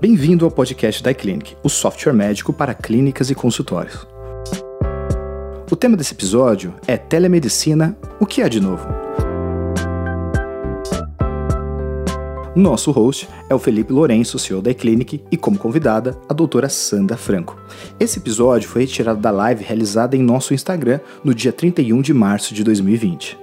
Bem-vindo ao podcast da iClinic, o software médico para clínicas e consultórios. O tema desse episódio é telemedicina, o que há de novo? Nosso host é o Felipe Lourenço, CEO da iClinic, e como convidada, a doutora Sandra Franco. Esse episódio foi retirado da live realizada em nosso Instagram no dia 31 de março de 2020.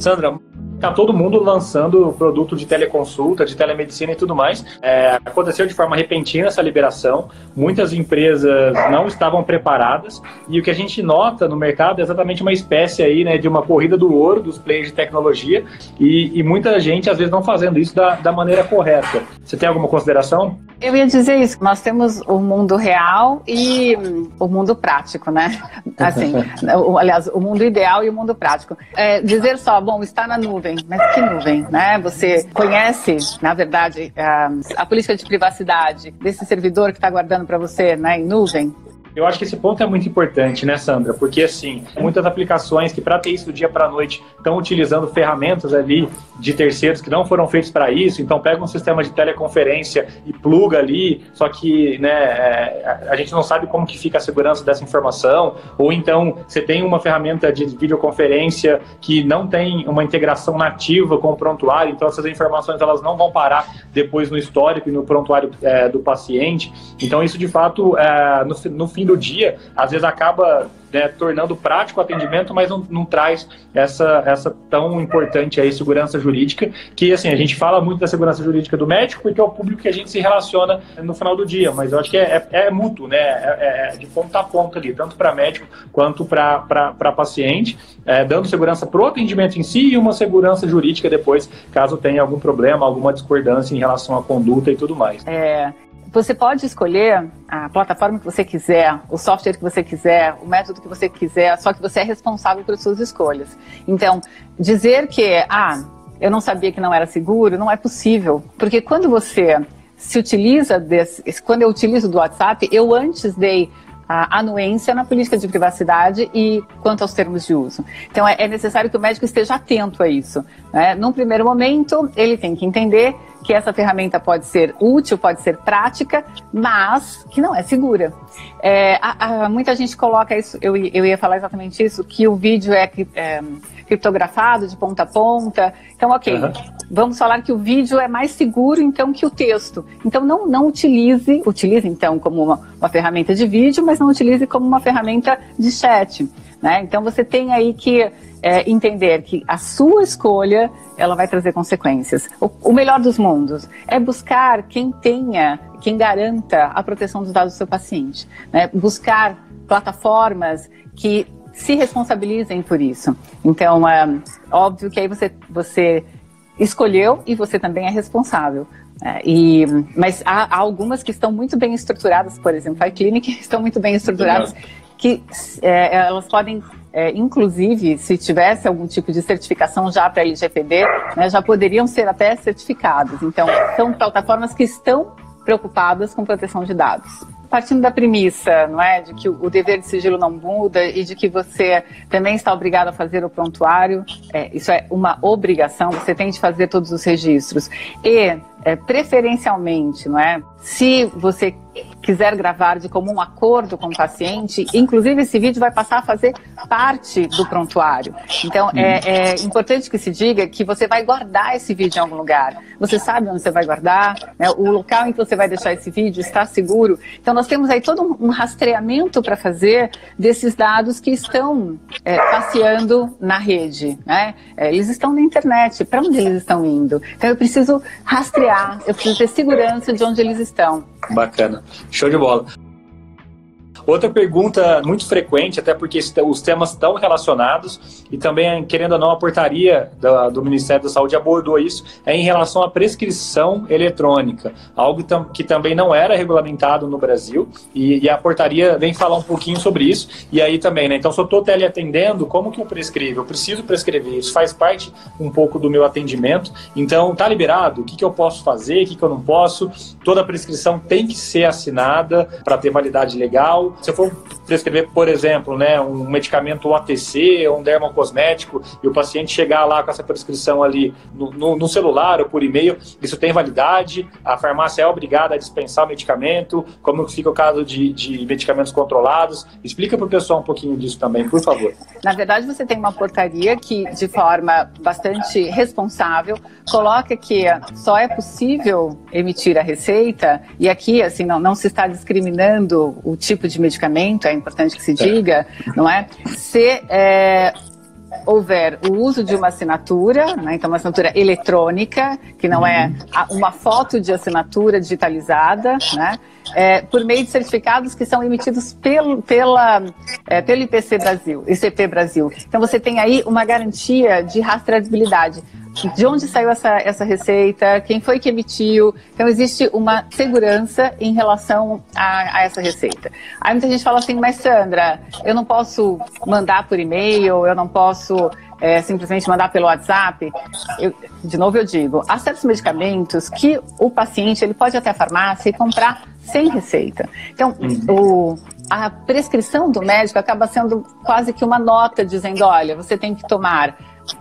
Sandra, Tá todo mundo lançando produto de teleconsulta, de telemedicina e tudo mais. É, aconteceu de forma repentina essa liberação. Muitas empresas não estavam preparadas e o que a gente nota no mercado é exatamente uma espécie aí, né, de uma corrida do ouro dos players de tecnologia e, e muita gente às vezes não fazendo isso da, da maneira correta. Você tem alguma consideração? Eu ia dizer isso. Nós temos o mundo real e o mundo prático, né? Assim, aliás, o mundo ideal e o mundo prático. É, dizer só, bom, está na nuvem nuvem, mas que nuvem, né? Você conhece, na verdade, a, a política de privacidade desse servidor que está guardando para você né, em nuvem? Eu acho que esse ponto é muito importante, né, Sandra? Porque, assim, muitas aplicações que, para ter isso do dia para a noite, estão utilizando ferramentas ali de terceiros que não foram feitos para isso. Então, pega um sistema de teleconferência e pluga ali, só que né, é, a gente não sabe como que fica a segurança dessa informação. Ou então, você tem uma ferramenta de videoconferência que não tem uma integração nativa com o prontuário, então essas informações elas não vão parar depois no histórico e no prontuário é, do paciente. Então, isso, de fato, é, no, no fim do dia, às vezes acaba né, tornando prático o atendimento, mas não, não, traz essa, essa tão importante aí segurança jurídica, que assim, a gente fala muito da segurança jurídica do médico, porque é o público que a gente se relaciona no final do dia, mas eu acho que é, é, é mútuo, né, é, é, de ponta a ponta ali, tanto para médico quanto para paciente, é, dando segurança para o atendimento em si e uma segurança jurídica depois, caso tenha algum problema, alguma discordância em relação à conduta e tudo mais. É, você pode escolher a plataforma que você quiser, o software que você quiser, o método que você quiser, só que você é responsável pelas suas escolhas. Então, dizer que, ah, eu não sabia que não era seguro, não é possível. Porque quando você se utiliza desse, quando eu utilizo do WhatsApp, eu antes dei a anuência na política de privacidade e quanto aos termos de uso. Então, é, é necessário que o médico esteja atento a isso. Né? Num primeiro momento, ele tem que entender que essa ferramenta pode ser útil, pode ser prática, mas que não é segura. É, a, a, muita gente coloca isso, eu, eu ia falar exatamente isso, que o vídeo é, é criptografado de ponta a ponta. Então, ok, uhum. vamos falar que o vídeo é mais seguro então que o texto. Então, não, não utilize, utilize então como uma, uma ferramenta de vídeo, mas não utilize como uma ferramenta de chat. Né? Então, você tem aí que é, entender que a sua escolha ela vai trazer consequências. O, o, melhor dos mundos é buscar quem tenha, quem garanta a proteção dos dados do seu paciente. Né? Buscar plataformas que se responsabilizem por isso. Então, é óbvio que aí você, você escolheu e você também é responsável. É, e, mas há, há, algumas que estão muito bem estruturadas, por exemplo, a iClinic estão muito bem estruturadas, que é, elas podem é, inclusive, se tivesse algum tipo de certificação já para LGPD, né, já poderiam ser até certificados. Então, são plataformas que estão preocupadas com proteção de dados. Partindo da premissa, não é, de que o dever de sigilo não muda e de que você também está obrigado a fazer o prontuário, é, isso é uma obrigação, você tem de fazer todos os registros. E, é, preferencialmente, não é, se você quiser gravar de comum acordo com o paciente, inclusive esse vídeo vai passar a fazer parte do prontuário. Então, é, é, importante que se diga que você vai guardar esse vídeo em algum lugar. Você sabe onde você vai guardar, né? o local em que você vai deixar esse vídeo está seguro. Então, nós temos aí todo um rastreamento para fazer desses dados que estão é, passeando na rede. Né? É, eles estão na internet. Para onde eles estão indo? Então, eu preciso rastrear, eu preciso ter segurança de onde eles estão. Bacana. Show de bola. Outra pergunta muito frequente, até porque os temas estão relacionados, e também, querendo ou não, a portaria do, Ministério da Saúde abordou isso, é em relação à prescrição eletrônica, algo que também não era regulamentado no Brasil, e, e, a portaria vem falar um pouquinho sobre isso, e aí também, né? Então, se eu estou teleatendendo, como que eu prescrevo? Eu preciso prescrever, isso faz parte um pouco do meu atendimento, então, tá liberado? O que, que eu posso fazer, o que, que eu não posso? Toda prescrição tem que ser assinada para ter validade legal, Se eu for prescrever, por exemplo, né, um medicamento OTC, um dermocosmético, e o paciente chegar lá com essa prescrição ali no, no, no celular ou por e-mail, isso tem validade? A farmácia é obrigada a dispensar o medicamento? Como fica o caso de, de medicamentos controlados? Explica para o pessoal um pouquinho disso também, por favor. Na verdade, você tem uma portaria que, de forma bastante responsável, coloca que só é possível emitir a receita, e aqui, assim, não, não se está discriminando o tipo de medicamento, é importante que se diga, não é? Se é, houver o uso de uma assinatura, né, então uma assinatura eletrônica, que não é uhum. uma foto de assinatura digitalizada, né, é, por meio de certificados que são emitidos pelo, pela, é, pelo IPC Brasil, ICP Brasil. Então você tem aí uma garantia de rastreabilidade de onde saiu essa, essa receita, quem foi que emitiu. Então, existe uma segurança em relação a, a, essa receita. Aí muita gente fala assim, mas Sandra, eu não posso mandar por e-mail, eu não posso é, simplesmente mandar pelo WhatsApp. Eu, de novo, eu digo, há certos medicamentos que o paciente ele pode ir até a farmácia e comprar sem receita. Então, uhum. o, a prescrição do médico acaba sendo quase que uma nota dizendo, olha, você tem que tomar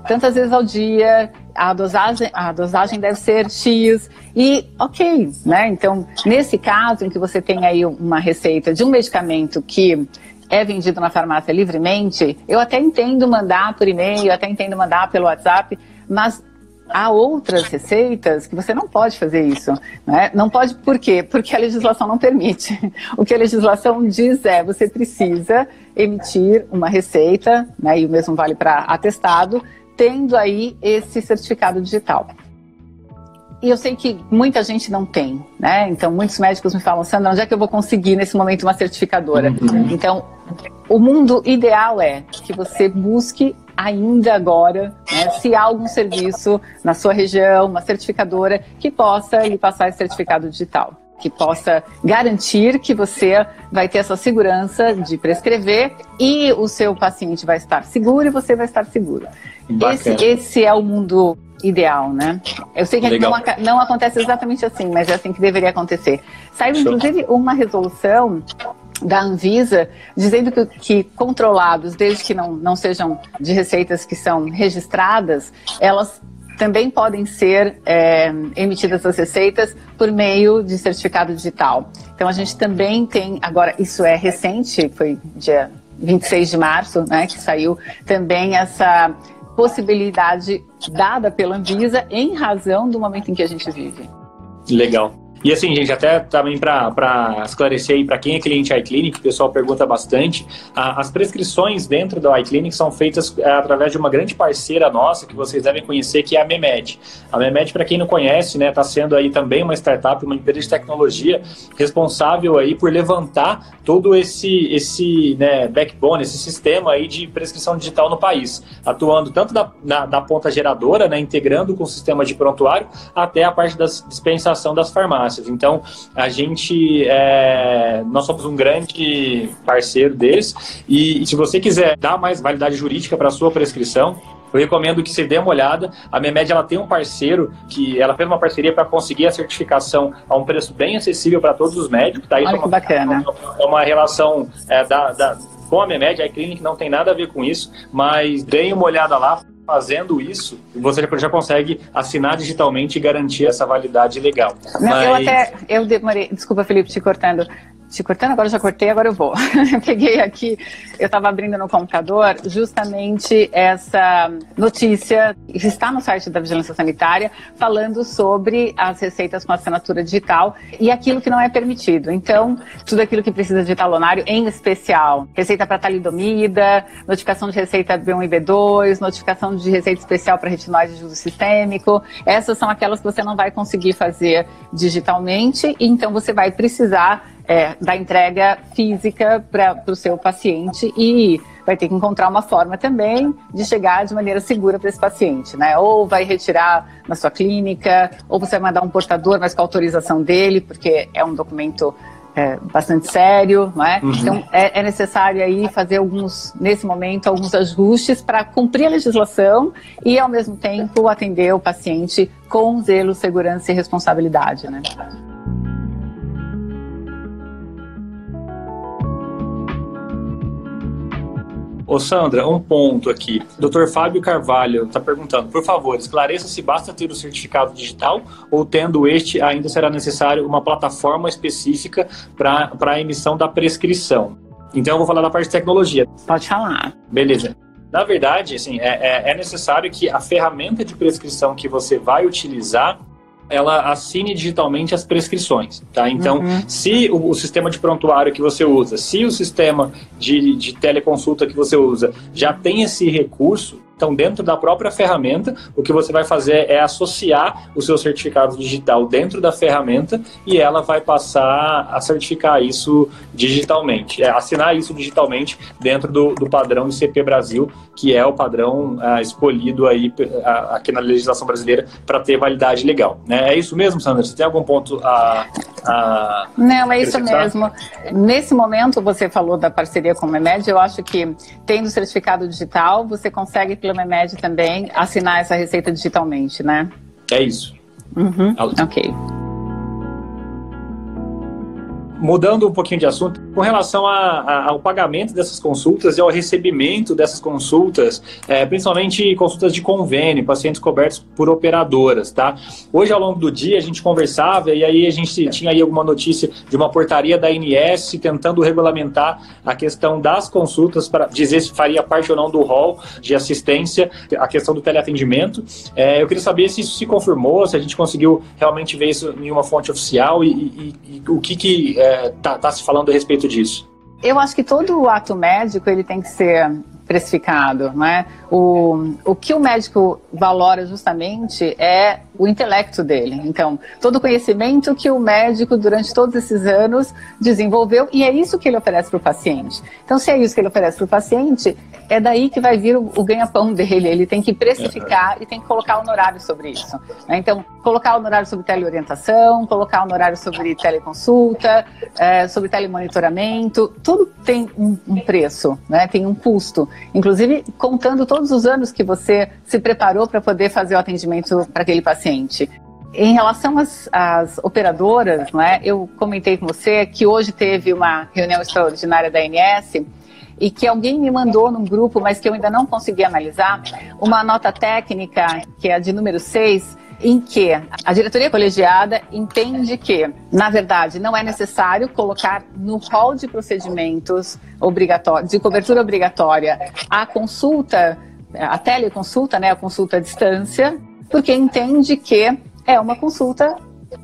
tantas vezes ao dia, a dosagem, a dosagem deve ser X e ok, né? Então, nesse caso em que você tem aí uma receita de um medicamento que é vendido na farmácia livremente, eu até entendo mandar por e-mail, até entendo mandar pelo WhatsApp, mas há outras receitas que você não pode fazer isso. Né? Não pode por quê? Porque a legislação não permite. O que a legislação diz é você precisa emitir uma receita, né, e o mesmo vale para atestado, tendo aí esse certificado digital. E eu sei que muita gente não tem, né? Então, muitos médicos me falam, Sandra, onde é que eu vou conseguir nesse momento uma certificadora? Uhum. Então, o mundo ideal é que você busque ainda agora, né, se há algum serviço na sua região, uma certificadora que possa lhe passar esse certificado digital que possa garantir que você vai ter essa segurança de prescrever e o seu paciente vai estar seguro e você vai estar seguro. Esse, esse, é o mundo ideal, né? Eu sei que não, não, acontece exatamente assim, mas é assim que deveria acontecer. Saiu, inclusive, uma resolução da Anvisa dizendo que, que, controlados, desde que não, não sejam de receitas que são registradas, elas também podem ser é, emitidas as receitas por meio de certificado digital. Então a gente também tem, agora isso é recente, foi dia 26 de março, né, que saiu também essa possibilidade dada pela Anvisa em razão do momento em que a gente vive. Legal. E assim, gente, até também para esclarecer aí para quem é cliente iClinic, o pessoal pergunta bastante, a, as prescrições dentro da iClinic são feitas é, através de uma grande parceira nossa que vocês devem conhecer, que é a Memed. A Memed, para quem não conhece, né, está sendo aí também uma startup, uma empresa de tecnologia responsável aí por levantar todo esse esse né, backbone, esse sistema aí de prescrição digital no país, atuando tanto da, na, da ponta geradora, né, integrando com o sistema de prontuário, até a parte da dispensação das farmácias farmácias. Então, a gente, é, nós somos um grande parceiro deles e, e se você quiser dar mais validade jurídica para a sua prescrição, eu recomendo que você dê uma olhada. A Memed ela tem um parceiro que ela fez uma parceria para conseguir a certificação a um preço bem acessível para todos os médicos. Tá? Isso Olha é uma, que bacana. É uma relação é, da, da, com a Memed, a iClinic não tem nada a ver com isso, mas deem uma olhada lá fazendo isso, você já consegue assinar digitalmente e garantir essa validade legal. Não, Mas... Eu até, eu demorei, desculpa Felipe, te cortando, te cortando, agora já cortei, agora eu vou. peguei aqui, eu estava abrindo no computador justamente essa notícia, que está no site da Vigilância Sanitária, falando sobre as receitas com assinatura digital e aquilo que não é permitido. Então, tudo aquilo que precisa de talonário, em especial, receita para talidomida, notificação de receita B1 e B2, notificação de receita especial para retinóide de uso sistêmico, essas são aquelas que você não vai conseguir fazer digitalmente, então você vai precisar é, da entrega física para o seu paciente e vai ter que encontrar uma forma também de chegar de maneira segura para esse paciente, né? Ou vai retirar na sua clínica, ou você vai mandar um portador, mas com autorização dele, porque é um documento é, bastante sério, não é? Uhum. Então é, é, necessário aí fazer alguns, nesse momento, alguns ajustes para cumprir a legislação e ao mesmo tempo atender o paciente com zelo, segurança e responsabilidade, né? Ô Sandra, um ponto aqui. Dr. Fábio Carvalho está perguntando, por favor, esclareça se basta ter o certificado digital ou tendo este ainda será necessário uma plataforma específica para a emissão da prescrição. Então eu vou falar da parte de tecnologia. Pode falar. Beleza. Na verdade, assim, é, é, é necessário que a ferramenta de prescrição que você vai utilizar ela assine digitalmente as prescrições, tá? Então, uhum. se o, o, sistema de prontuário que você usa, se o sistema de, de teleconsulta que você usa já tem esse recurso, então, dentro da própria ferramenta, o que você vai fazer é associar o seu certificado digital dentro da ferramenta e ela vai passar a certificar isso digitalmente, é, assinar isso digitalmente dentro do, do padrão ICP Brasil, que é o padrão ah, escolhido aí ah, aqui na legislação brasileira para ter validade legal. Né? É isso mesmo, Sandra? Você tem algum ponto a. a Não, é isso mesmo. Nesse momento, você falou da parceria com o MEMED, eu acho que tendo certificado digital, você consegue Memed também assinar essa receita digitalmente, né? É isso. Uhum. Ok mudando um pouquinho de assunto, com relação a, a, ao pagamento dessas consultas e ao recebimento dessas consultas, é, principalmente consultas de convênio, pacientes cobertos por operadoras, tá? Hoje, ao longo do dia, a gente conversava e aí a gente tinha aí alguma notícia de uma portaria da ANS tentando regulamentar a questão das consultas para dizer se faria parte ou não do rol de assistência, a questão do teleatendimento. É, eu queria saber se isso se confirmou, se a gente conseguiu realmente ver isso em uma fonte oficial e, e, e o que que é, está tá se falando a respeito disso? Eu acho que todo ato médico ele tem que ser precificado, né? O, o que o médico valora justamente é o intelecto dele. Então, todo o conhecimento que o médico, durante todos esses anos, desenvolveu, e é isso que ele oferece para o paciente. Então, se é isso que ele oferece para o paciente, é daí que vai vir o, o ganha-pão dele. Ele tem que precificar e tem que colocar honorário sobre isso. Né? Então, colocar honorário sobre teleorientação, colocar honorário sobre teleconsulta, é, sobre telemonitoramento, tudo tem um, um preço, né? tem um custo. Inclusive, contando todo todos os anos que você se preparou para poder fazer o atendimento para aquele paciente. Em relação às, às operadoras, né, eu comentei com você que hoje teve uma reunião extraordinária da ANS e que alguém me mandou num grupo, mas que eu ainda não consegui analisar, uma nota técnica, que é a de número 6, em que a diretoria colegiada entende que, na verdade, não é necessário colocar no rol de procedimentos obrigatórios, de cobertura obrigatória, a consulta a teleconsulta, né, a consulta à distância, porque entende que é uma consulta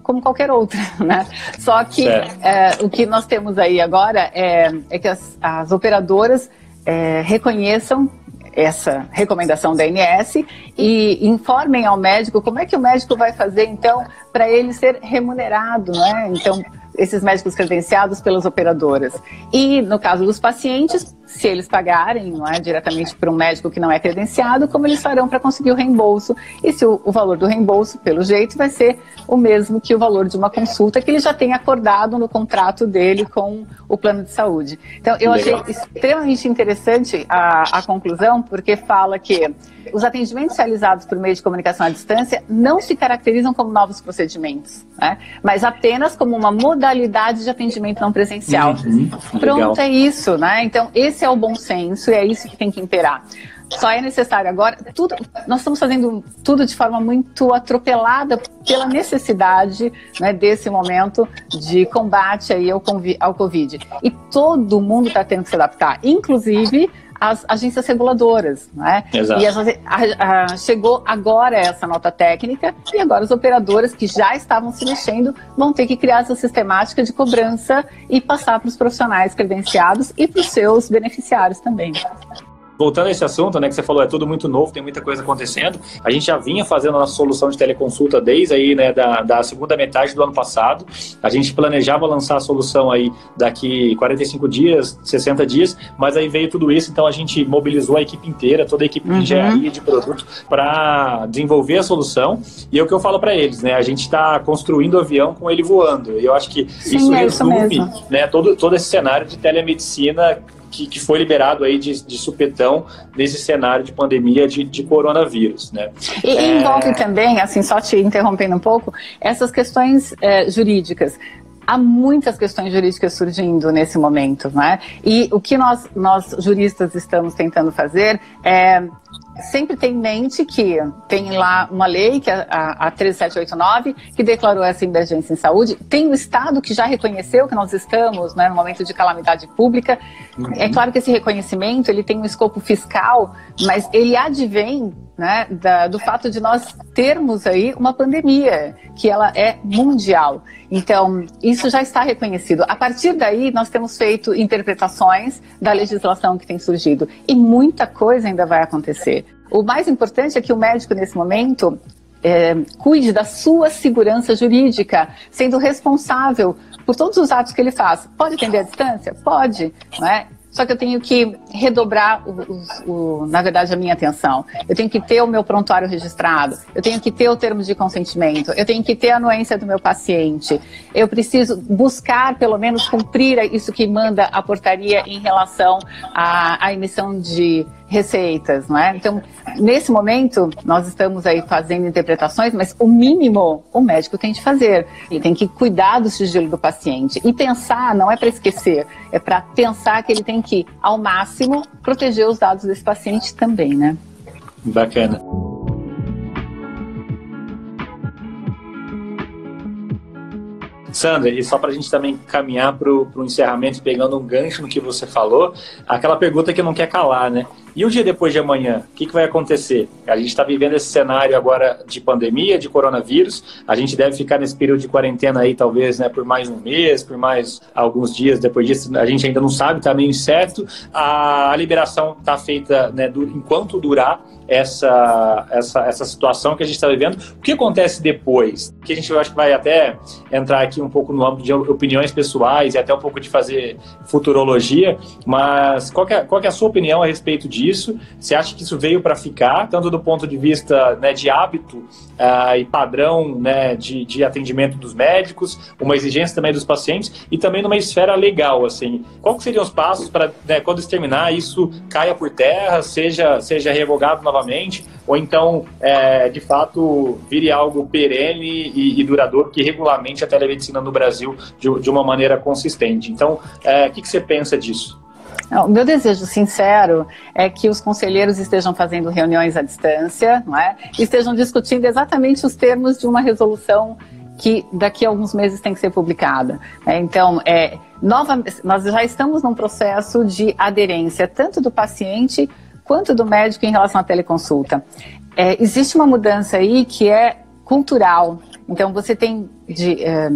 como qualquer outra, né? Só que é, o que nós temos aí agora é, é que as, as operadoras é, reconheçam essa recomendação da ANS e informem ao médico como é que o médico vai fazer então para ele ser remunerado, né? Então esses médicos credenciados pelas operadoras. E no caso dos pacientes, se eles pagarem não é, diretamente para um médico que não é credenciado, como eles farão para conseguir o reembolso. E se o, o, valor do reembolso, pelo jeito, vai ser o mesmo que o valor de uma consulta que ele já tem acordado no contrato dele com o plano de saúde. Então, eu Legal. achei extremamente interessante a, a conclusão, porque fala que os atendimentos realizados por meio de comunicação à distância não se caracterizam como novos procedimentos, né? mas apenas como uma modalidade de atendimento não presencial. Uhum, Pronto, é isso, né? Então, esse é o bom senso e é isso que tem que imperar. Só é necessário agora, tudo, nós estamos fazendo tudo de forma muito atropelada pela necessidade né, desse momento de combate aí ao, ao Covid. E todo mundo está tendo que se adaptar, inclusive as agências reguladoras, né? Exato. E a, a, chegou agora essa nota técnica e agora os operadores que já estavam se mexendo vão ter que criar essa sistemática de cobrança e passar para os profissionais credenciados e para os seus beneficiários também voltando a esse assunto, né, que você falou, é tudo muito novo, tem muita coisa acontecendo. A gente já vinha fazendo a nossa solução de teleconsulta desde aí, né, da, da segunda metade do ano passado. A gente planejava lançar a solução aí daqui 45 dias, 60 dias, mas aí veio tudo isso, então a gente mobilizou a equipe inteira, toda a equipe uhum. de engenharia de produto para desenvolver a solução. E é o que eu falo para eles, né, a gente está construindo o avião com ele voando. E eu acho que Sim, isso é resume, isso né, todo todo esse cenário de telemedicina que, que foi liberado aí de, de supetão nesse cenário de pandemia de, de coronavírus, né? E é... envolve também, assim, só te interrompendo um pouco, essas questões é, jurídicas há muitas questões jurídicas surgindo nesse momento, né? E o que nós, nós juristas estamos tentando fazer é sempre ter em mente que tem lá uma lei, que é a, a 13789, que declarou essa emergência em saúde. Tem o Estado que já reconheceu que nós estamos né, no momento de calamidade pública. Uhum. É claro que esse reconhecimento ele tem um escopo fiscal, mas ele advém né, da, do fato de nós termos aí uma pandemia, que ela é mundial. Então, isso já está reconhecido. A partir daí, nós temos feito interpretações da legislação que tem surgido. E muita coisa ainda vai acontecer. O mais importante é que o médico, nesse momento, é, cuide da sua segurança jurídica, sendo responsável por todos os atos que ele faz. Pode atender à distância? Pode. Não é? Só que eu tenho que redobrar, o, o, o, na verdade, a minha atenção. Eu tenho que ter o meu prontuário registrado, eu tenho que ter o termo de consentimento, eu tenho que ter a anuência do meu paciente. Eu preciso buscar, pelo menos, cumprir isso que manda a portaria em relação à, à emissão de receitas, não é? Então, nesse momento, nós estamos aí fazendo interpretações, mas o mínimo o médico tem de fazer. Ele tem que cuidar do sigilo do paciente. E pensar não é para esquecer, é para pensar que ele tem que, ao máximo, proteger os dados desse paciente também, né? Bacana. Sandra, e só para a gente também caminhar para o encerramento, pegando um gancho no que você falou, aquela pergunta que não quer calar, né? E o dia depois de amanhã, o que, que vai acontecer? A gente está vivendo esse cenário agora de pandemia, de coronavírus. A gente deve ficar nesse período de quarentena aí, talvez, né, por mais um mês, por mais alguns dias. Depois disso, a gente ainda não sabe, está meio incerto. A liberação está feita né, enquanto durar essa, essa, essa situação que a gente está vivendo. O que acontece depois? Que a gente eu acho que vai até entrar aqui um pouco no âmbito de opiniões pessoais e até um pouco de fazer futurologia, mas qual é, qual é a sua opinião a respeito disso? Você acha que isso veio para ficar, tanto do ponto de vista né, de hábito uh, e padrão né, de, de atendimento dos médicos, uma exigência também dos pacientes e também numa esfera legal, assim. Quais seriam os passos para, né, quando isso terminar, isso caia por terra, seja, seja revogado novamente, ou então, é, de fato, vire algo perene e, e, duradouro que regulamente a telemedicina no Brasil de, de uma maneira consistente. Então, é, o que, que você pensa disso? O meu desejo sincero é que os conselheiros estejam fazendo reuniões à distância, não é? estejam discutindo exatamente os termos de uma resolução que daqui a alguns meses tem que ser publicada. É, então, é, nova, nós já estamos num processo de aderência tanto do paciente quanto do médico em relação à teleconsulta. É, existe uma mudança aí que é cultural. Então, você tem de é,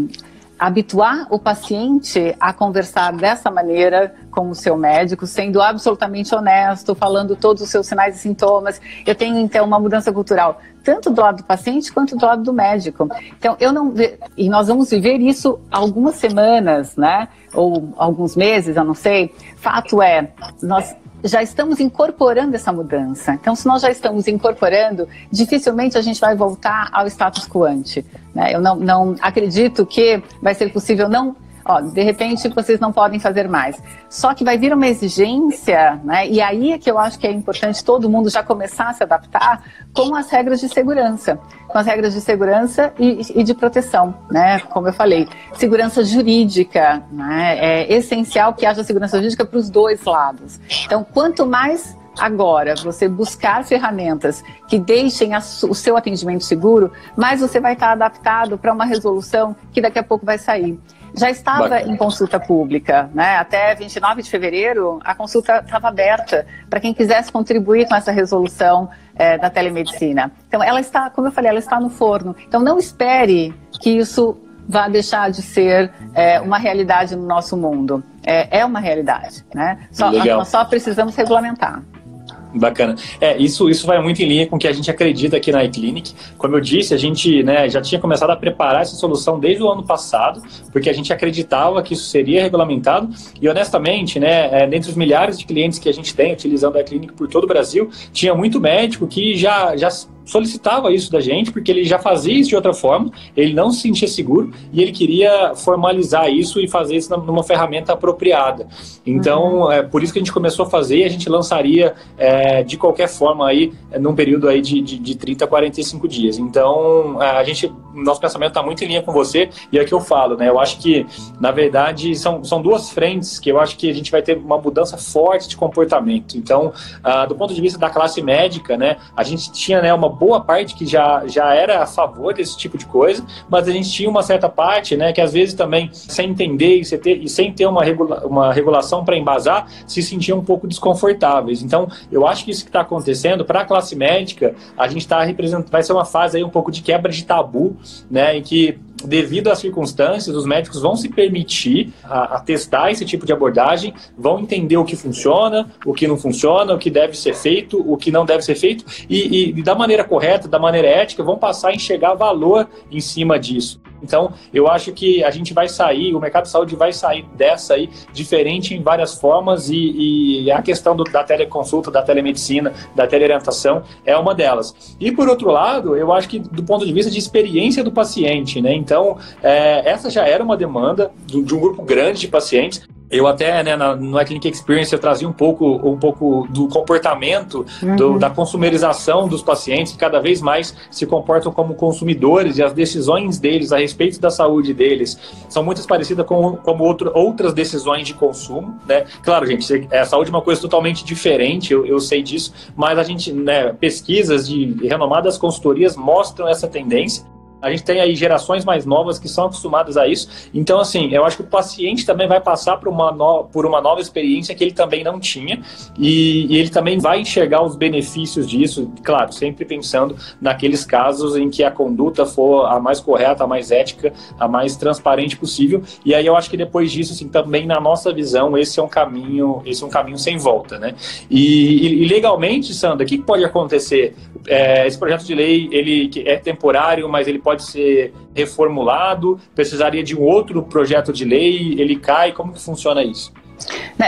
habituar o paciente a conversar dessa maneira com o seu médico, sendo absolutamente honesto, falando todos os seus sinais e sintomas. Eu tenho, então, uma mudança cultural, tanto do lado do paciente quanto do lado do médico. Então, eu não. E nós vamos viver isso algumas semanas, né? Ou alguns meses, eu não sei. Fato é, nós já estamos incorporando essa mudança. Então, se nós já estamos incorporando, dificilmente a gente vai voltar ao status quo ante. Né? Eu não, não acredito que vai ser possível não ó, de repente vocês não podem fazer mais. Só que vai vir uma exigência, né? E aí é que eu acho que é importante todo mundo já começar a se adaptar com as regras de segurança, com as regras de segurança e, e de proteção, né? Como eu falei, segurança jurídica, né? É essencial que haja segurança jurídica para os dois lados. Então, quanto mais agora você buscar ferramentas que deixem a, o seu atendimento seguro, mais você vai estar adaptado para uma resolução que daqui a pouco vai sair já estava Bacana. em consulta pública, né? Até 29 de fevereiro, a consulta estava aberta para quem quisesse contribuir com essa resolução é, da telemedicina. Então, ela está, como eu falei, ela está no forno. Então, não espere que isso vá deixar de ser é, uma realidade no nosso mundo. É, é uma realidade, né? Só, nós só precisamos regulamentar. Bacana. É, isso, isso vai muito em linha com o que a gente acredita aqui na iClinic. Como eu disse, a gente né, já tinha começado a preparar essa solução desde o ano passado, porque a gente acreditava que isso seria regulamentado. E honestamente, né, é, dentre os milhares de clientes que a gente tem utilizando a iClinic por todo o Brasil, tinha muito médico que já, já solicitava isso da gente, porque ele já fazia isso de outra forma, ele não se sentia seguro e ele queria formalizar isso e fazer isso numa ferramenta apropriada. Então, uhum. é por isso que a gente começou a fazer e a gente lançaria é, de qualquer forma aí, num período aí de, de, de 30 a 45 dias. Então, a gente, nosso pensamento está muito em linha com você e é que eu falo, né? Eu acho que, na verdade, são, são duas frentes que eu acho que a gente vai ter uma mudança forte de comportamento. Então, ah, do ponto de vista da classe médica, né, a gente tinha né, uma boa parte que já, já era a favor desse tipo de coisa, mas a gente tinha uma certa parte, né, que às vezes também, sem entender e, sem ter, e sem ter uma, regula, uma regulação para embasar, se sentiam um pouco desconfortáveis. Então, eu acho que isso que está acontecendo para a classe médica, a gente está representando, vai ser uma fase aí um pouco de quebra de tabu, né, em que devido às circunstâncias, os médicos vão se permitir a, a, testar esse tipo de abordagem, vão entender o que funciona, o que não funciona, o que deve ser feito, o que não deve ser feito, e, e da maneira correta, da maneira ética, vão passar a enxergar valor em cima disso. Então, eu acho que a gente vai sair, o mercado de saúde vai sair dessa aí, diferente em várias formas, e, e a questão do, da teleconsulta, da telemedicina, da teleorientação é uma delas. E por outro lado, eu acho que do ponto de vista de experiência do paciente, né? Então, é, essa já era uma demanda de, de um grupo grande de pacientes. Eu até, né, na, no Clinic Experience, eu trazia um pouco, um pouco do comportamento, uhum. do, da consumerização dos pacientes, que cada vez mais se comportam como consumidores e as decisões deles a respeito da saúde deles são muito parecidas com como outro, outras decisões de consumo, né? Claro, gente, a saúde é uma coisa totalmente diferente, eu, eu sei disso, mas a gente, né, pesquisas de renomadas consultorias mostram essa tendência. A gente tem aí gerações mais novas que são acostumadas a isso. Então, assim, eu acho que o paciente também vai passar por uma, no... por uma nova experiência que ele também não tinha e... e, ele também vai enxergar os benefícios disso, claro, sempre pensando naqueles casos em que a conduta for a mais correta, a mais ética, a mais transparente possível. E aí eu acho que depois disso, assim, também na nossa visão, esse é um caminho, esse é um caminho sem volta, né? E, e, legalmente, Sandra, o que pode acontecer? É, esse projeto de lei, ele é temporário, mas ele pode pode ser reformulado? Precisaria de um outro projeto de lei? Ele cai? Como que funciona isso?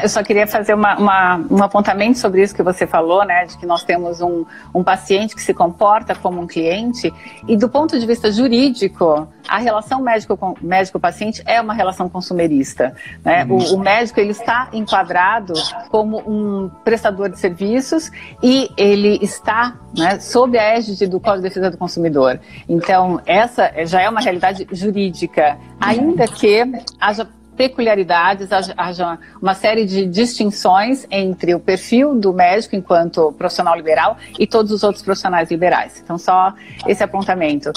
Eu só queria fazer uma, uma, um apontamento sobre isso que você falou, né, de que nós temos um, um paciente que se comporta como um cliente e do ponto de vista jurídico, a relação médico-paciente médico é uma relação consumerista. Né? O, o, médico ele está enquadrado como um prestador de serviços e ele está né, sob a égide do Código de Defesa do Consumidor. Então, essa já é uma realidade jurídica, ainda que haja peculiaridades, haja uma série de distinções entre o perfil do médico enquanto profissional liberal e todos os outros profissionais liberais. Então, só esse apontamento.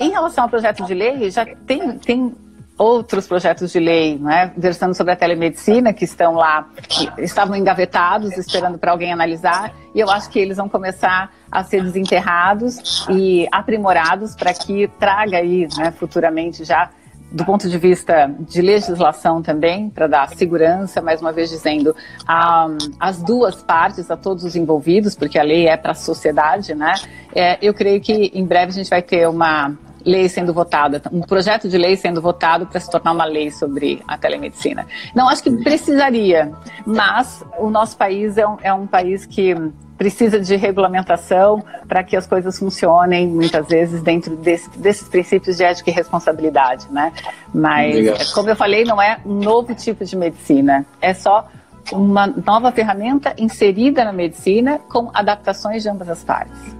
Em relação ao projeto de lei, já tem, tem outros projetos de lei, né, versando sobre a telemedicina, que estão lá, que estavam engavetados, esperando para alguém analisar, e eu acho que eles vão começar a ser desenterrados e aprimorados para que traga aí, né, futuramente já do ponto de vista de legislação também, para dar segurança, mais uma vez dizendo, a, as duas partes, a todos os envolvidos, porque a lei é para a sociedade, né? É, eu creio que em breve a gente vai ter uma lei sendo votada, um projeto de lei sendo votado para se tornar uma lei sobre a telemedicina. Não acho que precisaria, mas o nosso país é um, é um país que precisa de regulamentação para que as coisas funcionem, muitas vezes, dentro desse, desses princípios de ética e responsabilidade, né? Mas, como eu falei, não é um novo tipo de medicina, é só uma nova ferramenta inserida na medicina com adaptações de ambas as partes.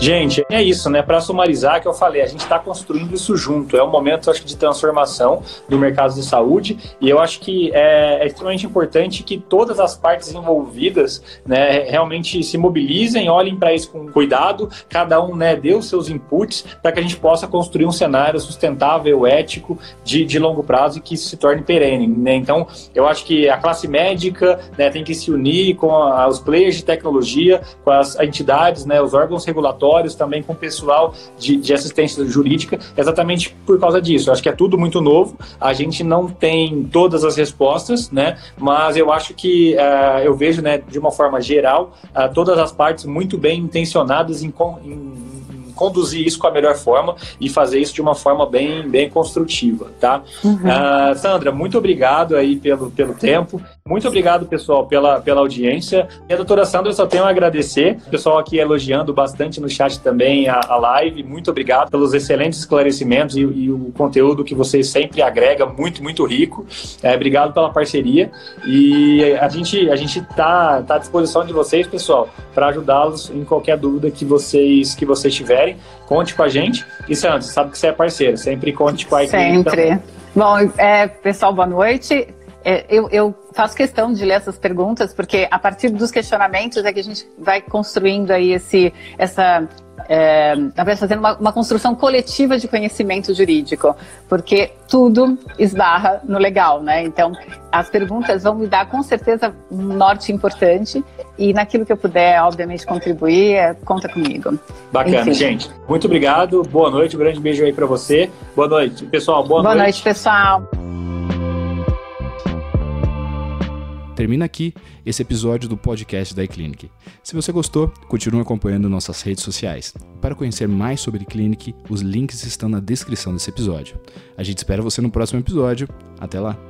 Gente, é isso, né? Para sumarizar, que eu falei, a gente está construindo isso junto. É um momento, acho de transformação do mercado de saúde e eu acho que é, é extremamente importante que todas as partes envolvidas, né, realmente se mobilizem, olhem para isso com cuidado, cada um, né, dê os seus inputs para que a gente possa construir um cenário sustentável, ético, de, de longo prazo e que isso se torne perene, né? Então, eu acho que a classe médica, né, tem que se unir com a, os players de tecnologia, com as entidades, né, os órgãos regulatórios escritórios, também com o pessoal de, de assistência jurídica, exatamente por causa disso. Eu acho que é tudo muito novo, a gente não tem todas as respostas, né? Mas eu acho que uh, eu vejo, né, de uma forma geral, uh, todas as partes muito bem intencionadas em, em conduzir isso com a melhor forma e fazer isso de uma forma bem, bem construtiva, tá? Uhum. Uh, Sandra, muito obrigado aí pelo, pelo tempo. Muito obrigado, pessoal, pela, pela audiência. E a doutora Sandra, só tenho a agradecer. O pessoal aqui elogiando bastante no chat também a, a live. Muito obrigado pelos excelentes esclarecimentos e, e, o conteúdo que vocês sempre agregam, muito, muito rico. É, obrigado pela parceria. E a gente a gente tá, tá à disposição de vocês, pessoal, para ajudá-los em qualquer dúvida que vocês, que vocês tiverem. Conte com a gente. E Sandra, sabe que você é parceiro. Sempre conte com a equipe. Sempre. Bom, é, pessoal, boa noite. É, eu, eu, faço questão de ler essas perguntas, porque a partir dos questionamentos é que a gente vai construindo aí esse, essa, é, fazendo uma, uma, construção coletiva de conhecimento jurídico, porque tudo esbarra no legal, né? Então, as perguntas vão me dar com certeza um norte importante e naquilo que eu puder, obviamente, contribuir, é, conta comigo. Bacana, Enfim. gente. Muito obrigado, boa noite, um grande beijo aí para você. Boa noite, pessoal, boa, boa noite. Boa noite, pessoal. Termina aqui esse episódio do podcast da iClinic. Se você gostou, continue acompanhando nossas redes sociais. Para conhecer mais sobre Clinic, os links estão na descrição desse episódio. A gente espera você no próximo episódio. Até lá!